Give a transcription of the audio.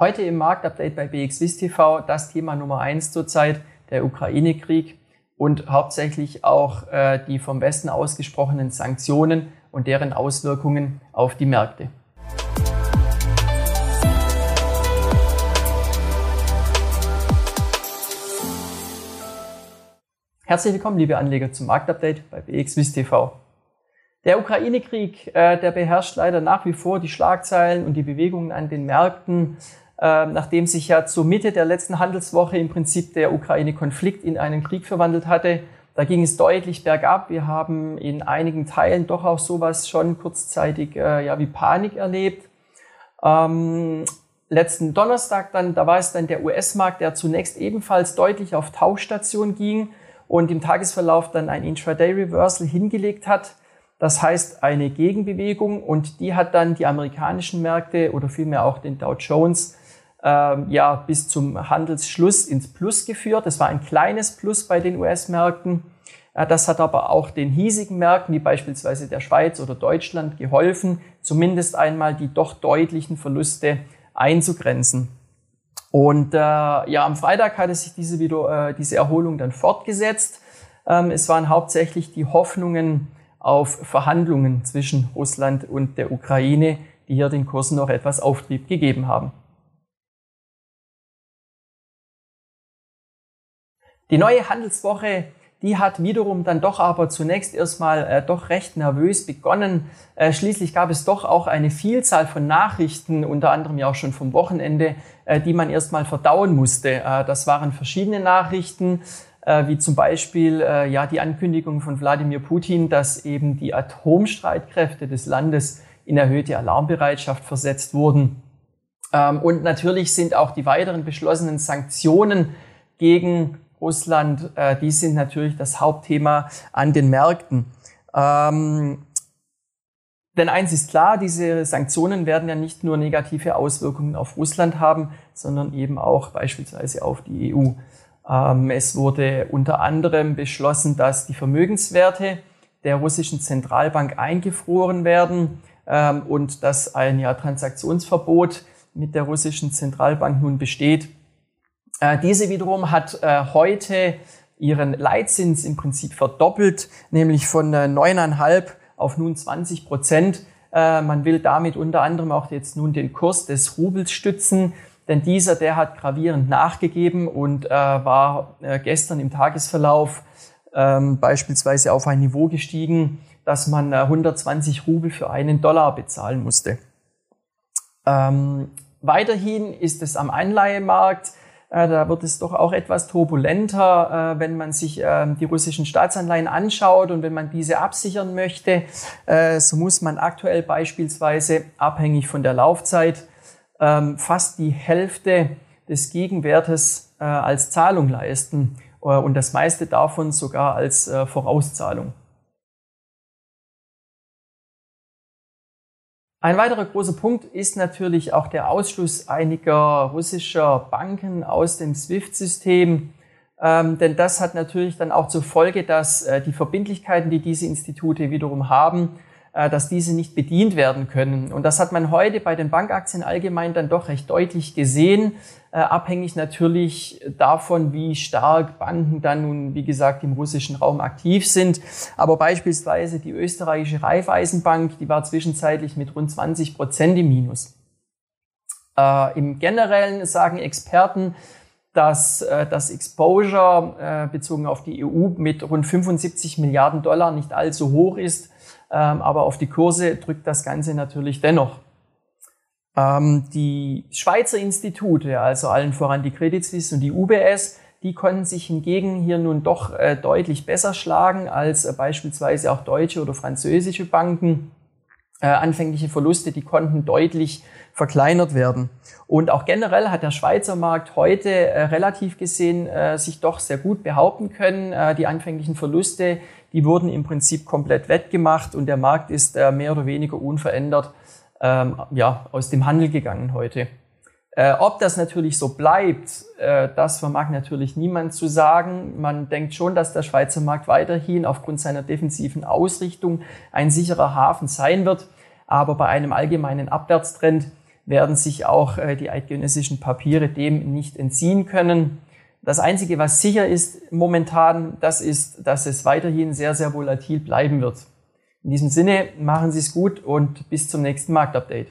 Heute im Marktupdate bei BXWIS TV das Thema Nummer eins zurzeit, der Ukraine-Krieg und hauptsächlich auch äh, die vom Westen ausgesprochenen Sanktionen und deren Auswirkungen auf die Märkte. Herzlich willkommen, liebe Anleger, zum Marktupdate bei BXWIS TV. Der Ukraine-Krieg, äh, der beherrscht leider nach wie vor die Schlagzeilen und die Bewegungen an den Märkten nachdem sich ja zur Mitte der letzten Handelswoche im Prinzip der Ukraine-Konflikt in einen Krieg verwandelt hatte. Da ging es deutlich bergab. Wir haben in einigen Teilen doch auch sowas schon kurzzeitig äh, ja wie Panik erlebt. Ähm, letzten Donnerstag dann, da war es dann der US-Markt, der zunächst ebenfalls deutlich auf Tauschstation ging und im Tagesverlauf dann ein Intraday-Reversal hingelegt hat. Das heißt eine Gegenbewegung und die hat dann die amerikanischen Märkte oder vielmehr auch den Dow Jones ähm, ja bis zum Handelsschluss ins Plus geführt. Es war ein kleines Plus bei den US-Märkten. Äh, das hat aber auch den hiesigen Märkten, wie beispielsweise der Schweiz oder Deutschland, geholfen, zumindest einmal die doch deutlichen Verluste einzugrenzen. Und äh, ja, am Freitag hatte sich diese, wieder, äh, diese Erholung dann fortgesetzt. Ähm, es waren hauptsächlich die Hoffnungen auf Verhandlungen zwischen Russland und der Ukraine, die hier den Kursen noch etwas Auftrieb gegeben haben. Die neue Handelswoche, die hat wiederum dann doch aber zunächst erstmal äh, doch recht nervös begonnen. Äh, schließlich gab es doch auch eine Vielzahl von Nachrichten, unter anderem ja auch schon vom Wochenende, äh, die man erstmal verdauen musste. Äh, das waren verschiedene Nachrichten, äh, wie zum Beispiel äh, ja die Ankündigung von Wladimir Putin, dass eben die Atomstreitkräfte des Landes in erhöhte Alarmbereitschaft versetzt wurden. Ähm, und natürlich sind auch die weiteren beschlossenen Sanktionen gegen Russland, äh, die sind natürlich das Hauptthema an den Märkten. Ähm, denn eins ist klar, diese Sanktionen werden ja nicht nur negative Auswirkungen auf Russland haben, sondern eben auch beispielsweise auf die EU. Ähm, es wurde unter anderem beschlossen, dass die Vermögenswerte der russischen Zentralbank eingefroren werden ähm, und dass ein ja, Transaktionsverbot mit der russischen Zentralbank nun besteht äh, diese wiederum hat äh, heute ihren Leitzins im Prinzip verdoppelt, nämlich von äh, 9,5 auf nun 20 Prozent. Man will damit unter anderem auch jetzt nun den Kurs des Rubels stützen, denn dieser, der hat gravierend nachgegeben und war gestern im Tagesverlauf ähm, beispielsweise auf ein Niveau gestiegen, dass man 120 Rubel für einen Dollar bezahlen musste. Ähm, weiterhin ist es am Anleihemarkt da wird es doch auch etwas turbulenter, äh, wenn man sich ähm, die russischen Staatsanleihen anschaut und wenn man diese absichern möchte. Äh, so muss man aktuell beispielsweise abhängig von der Laufzeit ähm, fast die Hälfte des Gegenwertes als Zahlung leisten und das meiste davon sogar als Vorauszahlung. Ein weiterer großer Punkt ist natürlich auch der Ausschluss einiger russischer Banken aus dem SWIFT-System. Ähm, denn das hat natürlich dann auch zur Folge, dass äh, die Verbindlichkeiten, die diese Institute wiederum haben, dass diese nicht bedient werden können. Und das hat man heute bei den Bankaktien allgemein dann doch recht deutlich gesehen, äh, abhängig natürlich davon, wie stark Banken dann nun, wie gesagt, im russischen Raum aktiv sind. Aber beispielsweise die österreichische Raiffeisenbank, die war zwischenzeitlich mit rund 20 Prozent im Minus. Äh, Im Generellen sagen Experten, dass äh, das Exposure äh, bezogen auf die EU mit rund 75 Milliarden Dollar nicht allzu hoch ist aber auf die Kurse drückt das Ganze natürlich dennoch. Ähm, die Schweizer Institute, also allen voran die Credit Suisse und die UBS, die konnten sich hingegen hier nun doch äh, deutlich besser schlagen als äh, beispielsweise auch deutsche oder französische Banken. Äh, anfängliche Verluste, die konnten deutlich verkleinert werden. Und auch generell hat der Schweizer Markt heute äh, relativ gesehen äh, sich doch sehr gut behaupten können. Äh, die anfänglichen Verluste, die wurden im Prinzip komplett wettgemacht und der Markt ist äh, mehr oder weniger unverändert ähm, ja, aus dem Handel gegangen heute. Äh, ob das natürlich so bleibt, äh, das vermag natürlich niemand zu sagen. Man denkt schon, dass der Schweizer Markt weiterhin aufgrund seiner defensiven Ausrichtung ein sicherer Hafen sein wird. Aber bei einem allgemeinen Abwärtstrend werden sich auch äh, die eidgenössischen Papiere dem nicht entziehen können. Das Einzige, was sicher ist momentan, das ist, dass es weiterhin sehr, sehr volatil bleiben wird. In diesem Sinne, machen Sie es gut und bis zum nächsten Marktupdate.